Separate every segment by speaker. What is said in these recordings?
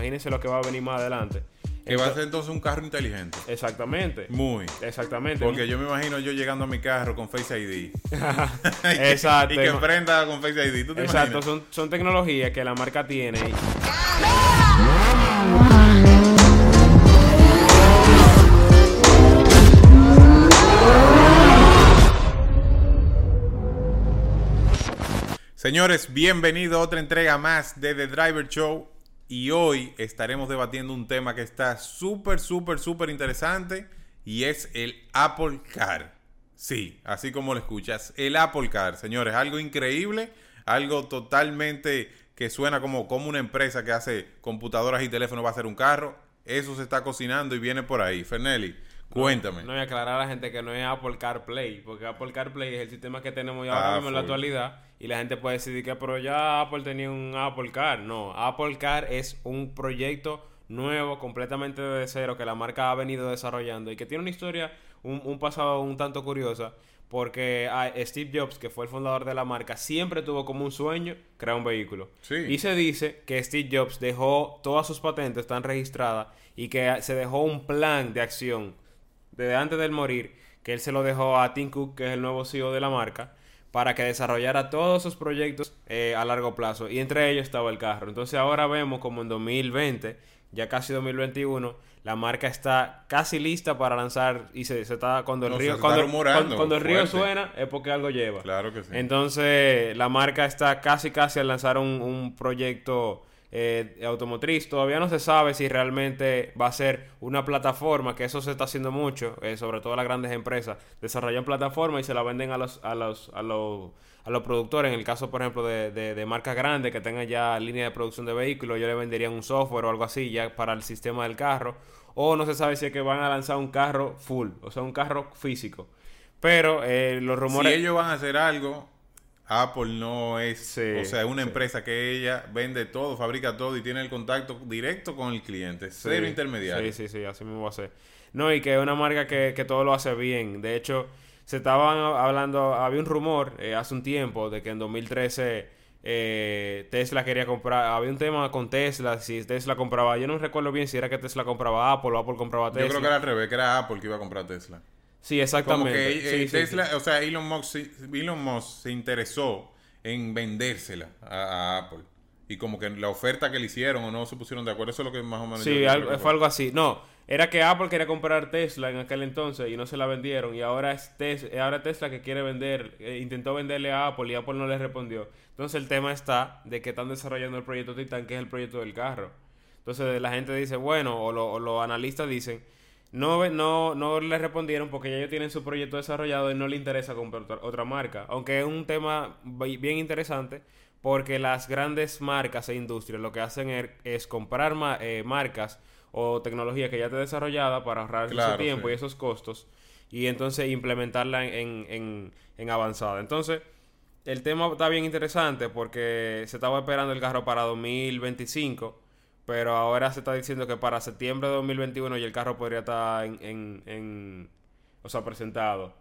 Speaker 1: imagínense lo que va a venir más adelante.
Speaker 2: Que va a ser entonces un carro inteligente.
Speaker 1: Exactamente.
Speaker 2: Muy.
Speaker 1: Exactamente.
Speaker 2: Porque yo me imagino yo llegando a mi carro con Face ID.
Speaker 1: Exacto.
Speaker 2: y que prenda con Face ID. ¿Tú te
Speaker 1: Exacto, son, son tecnologías que la marca tiene.
Speaker 2: Señores, bienvenido a otra entrega más de The Driver Show. Y hoy estaremos debatiendo un tema que está súper, súper, súper interesante. Y es el Apple Car. Sí, así como lo escuchas. El Apple Car, señores. Algo increíble. Algo totalmente que suena como, como una empresa que hace computadoras y teléfonos va a hacer un carro. Eso se está cocinando y viene por ahí. Fernelli, cuéntame.
Speaker 1: No, y aclarar a la gente que no es Apple CarPlay, porque Apple CarPlay es el sistema que tenemos ya
Speaker 2: Ah,
Speaker 1: ahora mismo en la actualidad, y la gente puede decidir que, pero ya Apple tenía un Apple Car. No, Apple Car es un proyecto nuevo, completamente de cero, que la marca ha venido desarrollando y que tiene una historia, un, un pasado un tanto curiosa, porque ah, Steve Jobs, que fue el fundador de la marca, siempre tuvo como un sueño crear un vehículo.
Speaker 2: Sí.
Speaker 1: Y se dice que Steve Jobs dejó todas sus patentes, están registradas, y que se dejó un plan de acción desde antes del morir, que él se lo dejó a Tim Cook, que es el nuevo CEO de la marca, para que desarrollara todos sus proyectos eh, a largo plazo. Y entre ellos estaba el carro. Entonces ahora vemos como en 2020, ya casi 2021, la marca está casi lista para lanzar y se, se está cuando el
Speaker 2: No,
Speaker 1: río cuando,
Speaker 2: rumorando
Speaker 1: cuando- cuando el río
Speaker 2: fuerte.
Speaker 1: suena es porque algo lleva.
Speaker 2: Claro que sí.
Speaker 1: Entonces, la marca está casi, casi al lanzar un, un proyecto eh, automotriz. Todavía no se sabe si realmente va a ser una plataforma, que eso se está haciendo mucho, eh, sobre todo las grandes empresas. Desarrollan plataformas y se la venden a los, a los, a los, a los productores. En el caso, por ejemplo, de, de, marcas grandes que tengan ya línea de producción de vehículos, yo le venderían un software o algo así ya para el sistema del carro. O no se sabe si es que van a lanzar un carro full, o sea, un carro físico. Pero eh, los rumores...
Speaker 2: Si ellos van a hacer algo, Apple no es,
Speaker 1: Sí,
Speaker 2: o sea, es una
Speaker 1: sí.
Speaker 2: empresa que ella vende todo, fabrica todo y tiene el contacto directo con el cliente, cero
Speaker 1: Sí,
Speaker 2: intermediario.
Speaker 1: Sí, sí, sí, así mismo va a ser. No, y que es una marca que, que todo lo hace bien. De hecho, se estaban hablando, había un rumor eh, hace un tiempo de que en 2013 eh, Tesla quería comprar, había un tema con Tesla, si Tesla compraba, yo no recuerdo bien si era que Tesla compraba Apple o Apple compraba
Speaker 2: Yo
Speaker 1: Tesla.
Speaker 2: creo que era al revés, que era Apple que iba a comprar Tesla.
Speaker 1: Sí,
Speaker 2: Como
Speaker 1: exactamente.
Speaker 2: que eh,
Speaker 1: Sí,
Speaker 2: Tesla,
Speaker 1: sí.
Speaker 2: o sea, Elon Musk, se- Elon Musk se interesó en vendérsela a, a Apple. Y como que la oferta que le hicieron o no se pusieron de acuerdo, eso es lo que más o menos...
Speaker 1: Sí, algo- fue algo así. No, era que Apple quería comprar Tesla en aquel entonces y no se la vendieron. Y ahora es Tes- ahora Tesla que quiere vender, eh, intentó venderle a Apple y Apple no le respondió. Entonces el tema está de que están desarrollando el proyecto Titan, que es el proyecto del carro. Entonces la gente dice, bueno, o, lo- o los analistas dicen, no, no, no le respondieron porque ya ellos tienen su proyecto desarrollado y no le interesa comprar otra, otra marca. Aunque es un tema bi- bien interesante porque las grandes marcas e industrias lo que hacen er- es, comprar ma- eh, marcas o tecnología que ya está desarrollada para ahorrar
Speaker 2: Claro,
Speaker 1: ese tiempo
Speaker 2: sí.
Speaker 1: y esos costos y entonces implementarla en, en, en avanzada. Entonces, el tema está bien interesante porque se estaba esperando el carro para 2025, pero ahora se está diciendo que para septiembre de 2021 ya el carro podría estar en, en, en- o sea, presentado.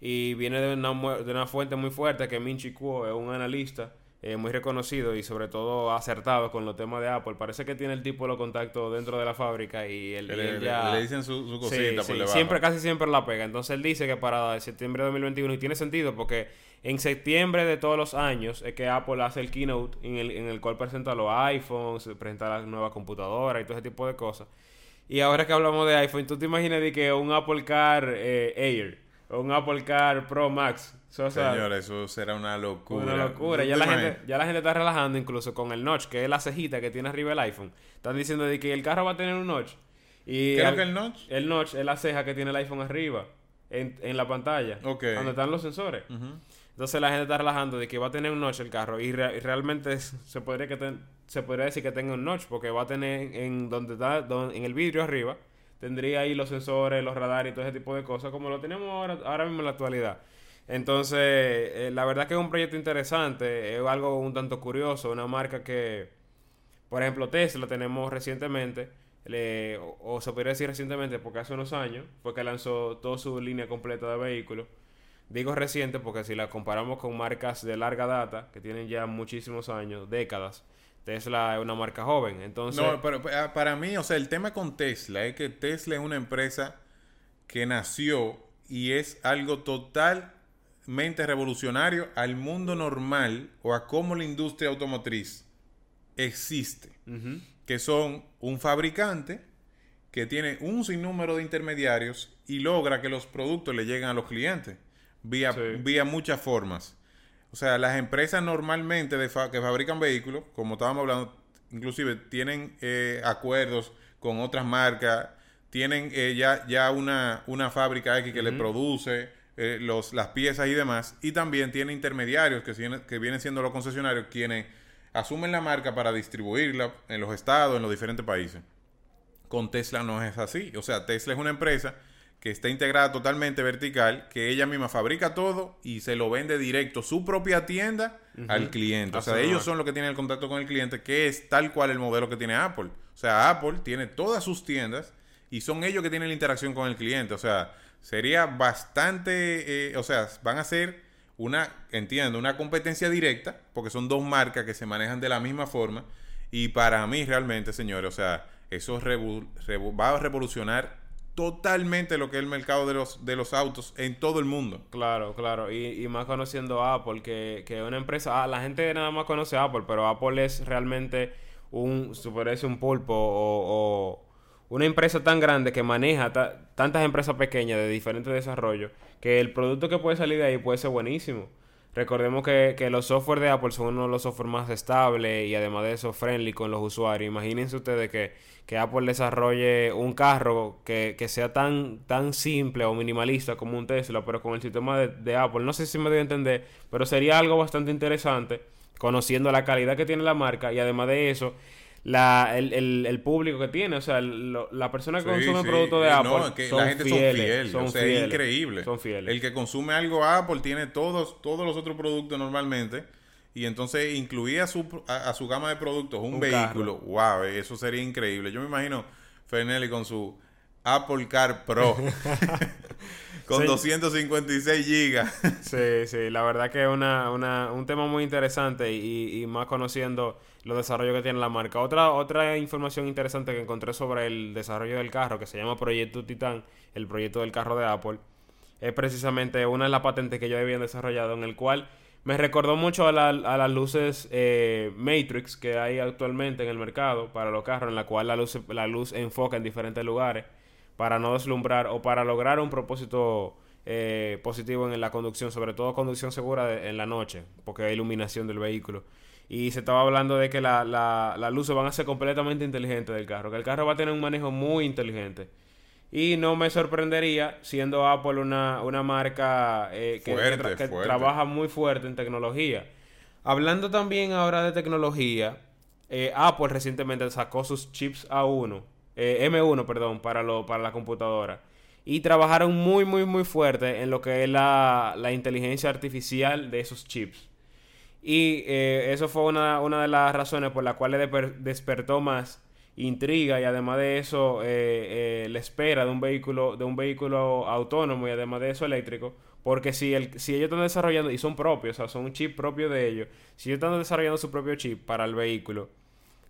Speaker 1: Y viene de una, de una fuente muy fuerte que Minchi Kuo es un analista eh, muy reconocido y sobre todo acertado con los temas de Apple. Parece que tiene el tipo de los contactos dentro de la fábrica y él,
Speaker 2: Le,
Speaker 1: y él ya...
Speaker 2: le dicen su, su
Speaker 1: Sí,
Speaker 2: cosita
Speaker 1: sí,
Speaker 2: por debajo.
Speaker 1: siempre, casi siempre la pega. Entonces él dice que para septiembre de 2021, y tiene sentido porque en septiembre de todos los años es que Apple hace el keynote en el, en el cual presenta los iPhones, presenta las nuevas computadoras y todo ese tipo de cosas. Y ahora que hablamos de iPhone, ¿tú te imaginas de que un Apple Car eh, Air o un Apple Car Pro Max? O sea,
Speaker 2: Señores, eso será una locura.
Speaker 1: una locura.
Speaker 2: ¿Tú
Speaker 1: Ya la,
Speaker 2: imaginas?
Speaker 1: gente, ya la gente está relajando incluso con el notch, que es la cejita que tiene arriba el iPhone. Están diciendo de que el carro va a tener un notch. Y
Speaker 2: ¿Qué es
Speaker 1: al-
Speaker 2: lo que el notch?
Speaker 1: el notch es la ceja que tiene el iPhone arriba, en, en la pantalla, donde están los sensores.
Speaker 2: Ujú.
Speaker 1: Entonces la gente está relajando de que va a tener un notch el carro y, y realmente se podría que se podría decir que tenga un notch porque va a tener en donde está en el vidrio arriba tendría ahí los sensores, los radares y todo ese tipo de cosas como lo tenemos ahora, ahora mismo en la actualidad. Entonces, eh, la verdad que es un proyecto interesante, es algo un tanto curioso, una marca que, por ejemplo, Tesla tenemos recientemente, o, o se podría decir recientemente porque hace unos años fue que lanzó toda su línea completa de vehículos. Digo reciente porque si la comparamos con marcas de larga data, que tienen ya muchísimos años, décadas, Tesla es una marca joven. Entonces,
Speaker 2: No, pero pa- para mí, o sea, el tema con Tesla es que Tesla es una empresa que nació y es algo totalmente revolucionario al mundo normal o a cómo la industria automotriz existe. Que son un fabricante que tiene un sinnúmero de intermediarios y logra que los productos le lleguen a los clientes vía,
Speaker 1: Sí.
Speaker 2: vía muchas formas. O sea, las empresas normalmente de fa- que fabrican vehículos, como estábamos hablando, inclusive tienen eh, acuerdos con otras marcas, tienen eh, ya, ya una, una fábrica X que le produce eh, los, las piezas y demás, y también tiene intermediarios que, vienen- que vienen siendo los concesionarios quienes asumen la marca para distribuirla en los estados, en los diferentes países. Con Tesla no es así. O sea, Tesla es una empresa que está integrada totalmente vertical, que ella misma fabrica todo y se lo vende directo su propia tienda al cliente. O sea,
Speaker 1: Así
Speaker 2: ellos son los que tienen el contacto con el cliente, que es tal cual el modelo que tiene Apple. O sea, Apple tiene todas sus tiendas y son ellos que tienen la interacción con el cliente. O sea, sería bastante, eh, o sea, van a ser una, entiendo, una competencia directa, porque son dos marcas que se manejan de la misma forma. Y para mí realmente, señores, o sea, eso va a revolucionar totalmente lo que es el mercado de los, de los autos en todo el mundo.
Speaker 1: Claro, claro. Y, y más conociendo Apple, que, que una empresa. ah, la gente nada más conoce a Apple, pero Apple es realmente un, un pulpo o, o una empresa tan grande que maneja ta- tantas empresas pequeñas de diferentes desarrollos que el producto que puede salir de ahí puede ser buenísimo. Recordemos que, que los software de Apple son uno de los software más estables y además de eso friendly con los usuarios. Imagínense ustedes que, que Apple desarrolle un carro que, que sea tan, tan simple o minimalista como un Tesla, pero con el sistema de, de Apple. No sé si me doy a entender, pero sería algo bastante interesante conociendo la calidad que tiene la marca y además de eso, la, el, el, el público que tiene. O sea, el- la persona que
Speaker 2: Sí,
Speaker 1: consume
Speaker 2: sí.
Speaker 1: productos de
Speaker 2: Eh,
Speaker 1: Apple
Speaker 2: no, es que
Speaker 1: son
Speaker 2: la gente
Speaker 1: fieles,
Speaker 2: son fieles,
Speaker 1: son
Speaker 2: o sea,
Speaker 1: fieles,
Speaker 2: es increíble.
Speaker 1: Son fieles.
Speaker 2: El que consume algo Apple tiene todos, todos los otros productos normalmente y entonces incluía a su, a, a su gama de productos un,
Speaker 1: Un
Speaker 2: vehículo. Wow, eso sería increíble. Yo me imagino Fernelli con su Apple Car Pro con
Speaker 1: Sí.
Speaker 2: 256 gigas.
Speaker 1: Sí, sí, la verdad que es una, una, un tema muy interesante y, y más conociendo los desarrollos que tiene la marca. Otra, otra información interesante que encontré sobre el desarrollo del carro, que se llama Proyecto Titán, el proyecto del carro de Apple, es precisamente una de las patentes que ellos habían desarrollado, en el cual me recordó mucho a, la- a las luces eh, Matrix que hay actualmente en el mercado para los carros, en la cual la luz, la luz enfoca en diferentes lugares para no deslumbrar o para lograr un propósito eh, positivo en la conducción, sobre todo conducción segura de- en la noche, porque hay iluminación del vehículo. Y se estaba hablando de que la, la, las luces van a ser completamente inteligentes del carro, que el carro va a tener un manejo muy inteligente. Y no me sorprendería, siendo Apple una, una marca eh, que, que
Speaker 2: Fuerte,
Speaker 1: tra- que
Speaker 2: fuerte.
Speaker 1: trabaja muy fuerte en tecnología. Hablando también ahora de tecnología, eh, Apple recientemente sacó sus chips A1, eh, M1, perdón, para, lo, para la computadora. Y trabajaron muy, muy, muy fuerte en lo que es la, la inteligencia artificial de esos chips. Y eh, eso fue una, una de las razones por las cuales desper- despertó más intriga y además de eso eh, la espera de un vehículo de un vehículo autónomo y además de eso eléctrico porque si el, si ellos están desarrollando y son propios o sea son un chip propio de ellos si ellos están desarrollando su propio chip para el vehículo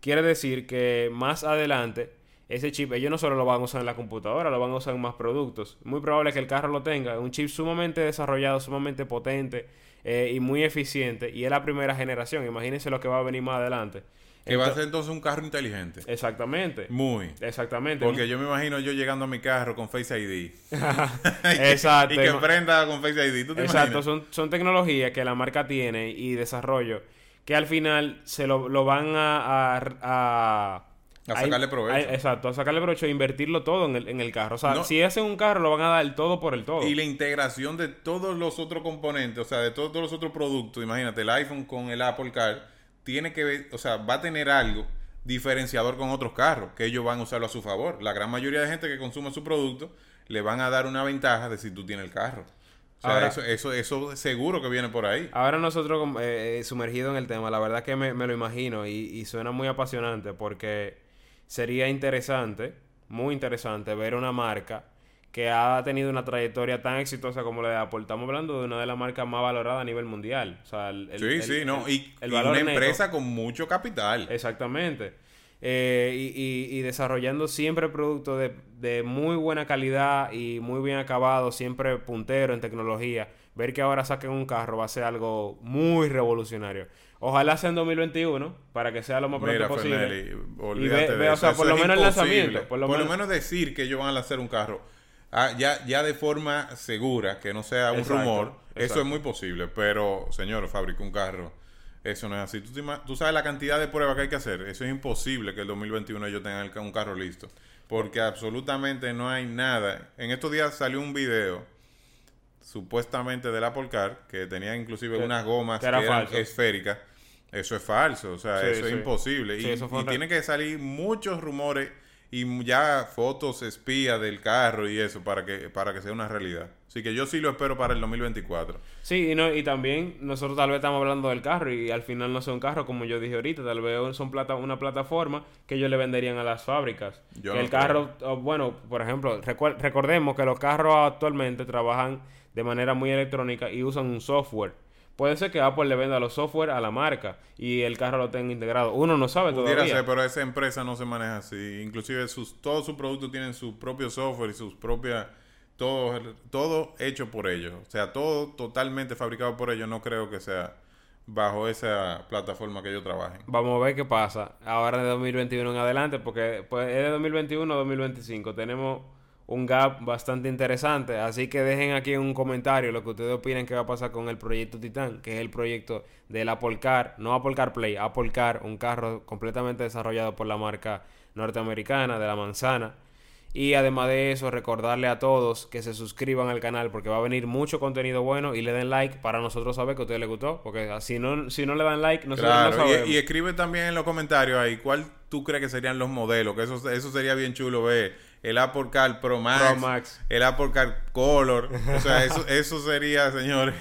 Speaker 1: quiere decir que más adelante ese chip ellos no solo lo van a usar en la computadora lo van a usar en más productos muy probable que el carro lo tenga un chip sumamente desarrollado sumamente potente eh, y muy eficiente y es la primera generación imagínense lo que va a venir más adelante
Speaker 2: Que va a ser entonces un carro inteligente.
Speaker 1: Exactamente.
Speaker 2: Muy.
Speaker 1: Exactamente.
Speaker 2: Porque yo me imagino yo llegando a mi carro con Face ID.
Speaker 1: Exacto.
Speaker 2: Y que prenda con Face ID. ¿Tú te
Speaker 1: Exacto,
Speaker 2: imaginas?
Speaker 1: son, son tecnologías que la marca tiene y desarrollo que al final se lo, lo van a... A, a-
Speaker 2: A sacarle provecho.
Speaker 1: exacto, a sacarle provecho e invertirlo todo en el, en el carro. O sea,
Speaker 2: No.
Speaker 1: si hacen un carro, lo van a dar el todo por el todo.
Speaker 2: Y la integración de todos los otros componentes, o sea, de todos, todos los otros productos, imagínate, el iPhone con el Apple Car, tiene que ver, o sea, va a tener algo diferenciador con otros carros, que ellos van a usarlo a su favor. La gran mayoría de gente que consume su producto le van a dar una ventaja de si tú tienes el carro. O sea,
Speaker 1: Ahora-
Speaker 2: eso, eso, eso seguro que viene por ahí.
Speaker 1: Ahora nosotros eh, eh, sumergidos en el tema, la verdad que me, me lo imagino y, y suena muy apasionante porque sería interesante, muy interesante ver una marca que ha tenido una trayectoria tan exitosa como la de Apple. Estamos hablando de una de las marcas más valoradas a nivel mundial. O sea, el,
Speaker 2: sí,
Speaker 1: el-
Speaker 2: sí,
Speaker 1: el-
Speaker 2: no.
Speaker 1: el-
Speaker 2: Y,
Speaker 1: el
Speaker 2: y
Speaker 1: valor
Speaker 2: una
Speaker 1: neto.
Speaker 2: empresa con mucho capital.
Speaker 1: Exactamente. Eh, y, y- y desarrollando siempre productos de, de muy buena calidad y muy bien acabado, siempre puntero en tecnología. Ver que ahora saquen un carro va a ser algo muy revolucionario. Ojalá sea en 2021 para que sea lo más pronto
Speaker 2: Mira,
Speaker 1: posible.
Speaker 2: Fernelli,
Speaker 1: Y
Speaker 2: olvídate
Speaker 1: ve-
Speaker 2: de
Speaker 1: ve, o sea,
Speaker 2: Eso
Speaker 1: por lo menos el lanzamiento. Por lo, menos,
Speaker 2: decir que ellos van a lanzar un carro ah, ya, ya de forma segura, que no sea un
Speaker 1: Exacto,
Speaker 2: rumor, eso es muy posible. Pero, señor, fabrica un carro. Eso no es así. ¿Tú, tú sabes la cantidad de pruebas que hay que hacer. Eso es imposible que el 2021 ellos tengan el un carro listo. Porque absolutamente no hay nada. En estos días salió un video supuestamente del Apple Car que tenía inclusive
Speaker 1: Que-
Speaker 2: unas gomas
Speaker 1: que
Speaker 2: que,
Speaker 1: era
Speaker 2: eran
Speaker 1: falso.
Speaker 2: esféricas. Eso es falso, o sea,
Speaker 1: Sí,
Speaker 2: eso es imposible.
Speaker 1: Sí,
Speaker 2: y
Speaker 1: eso
Speaker 2: y
Speaker 1: un re-
Speaker 2: tiene que salir muchos rumores y ya fotos espías del carro y eso para que para que sea una realidad. Así que yo sí lo espero para el 2024.
Speaker 1: Sí, y, no, y también nosotros tal vez estamos hablando del carro y al final no sea un carro como yo dije ahorita, tal vez son plata, una plataforma que ellos le venderían a las fábricas.
Speaker 2: Yo
Speaker 1: Que
Speaker 2: no
Speaker 1: el carro, oh, bueno, por ejemplo, recordemos que los carros actualmente trabajan de manera muy electrónica y usan un software. Puede ser que Apple le venda los software a la marca y el carro lo tenga integrado. Uno no sabe
Speaker 2: Pudiera
Speaker 1: todavía.
Speaker 2: ser, pero esa empresa no se maneja así. Inclusive sus, todos sus productos tienen su propio software y sus propias... Todo, todo hecho por ellos. O sea, todo totalmente fabricado por ellos. No creo que sea bajo esa plataforma que ellos trabajen.
Speaker 1: Vamos a ver qué pasa ahora de 2021 en adelante, porque pues, es de 2021 a 2025. Tenemos un gap bastante interesante, así que dejen aquí en un comentario lo que ustedes opinan que va a pasar con el proyecto Titan, que es el proyecto del Apple Car, no Apple Car Play, Apple Car, un carro completamente desarrollado por la marca norteamericana de la manzana. Y además de eso, recordarle a todos que se suscriban al canal porque va a venir mucho contenido bueno y le den like para nosotros saber que a ustedes les gustó. Porque si no, si no le dan like, nosotros no
Speaker 2: Claro,
Speaker 1: sabemos.
Speaker 2: y, y escribe también en los comentarios ahí cuál tú crees que serían los modelos, que eso, eso sería bien chulo ver. El Apple Car Pro Max,
Speaker 1: Pro Max.
Speaker 2: el Apple Car Color, o sea, eso, eso sería, señores.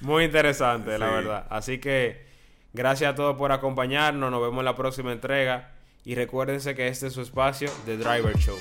Speaker 1: Muy interesante, la verdad. Así que gracias a todos por acompañarnos. Nos vemos en la próxima entrega. Y recuérdense que este es su espacio, The Driver Show.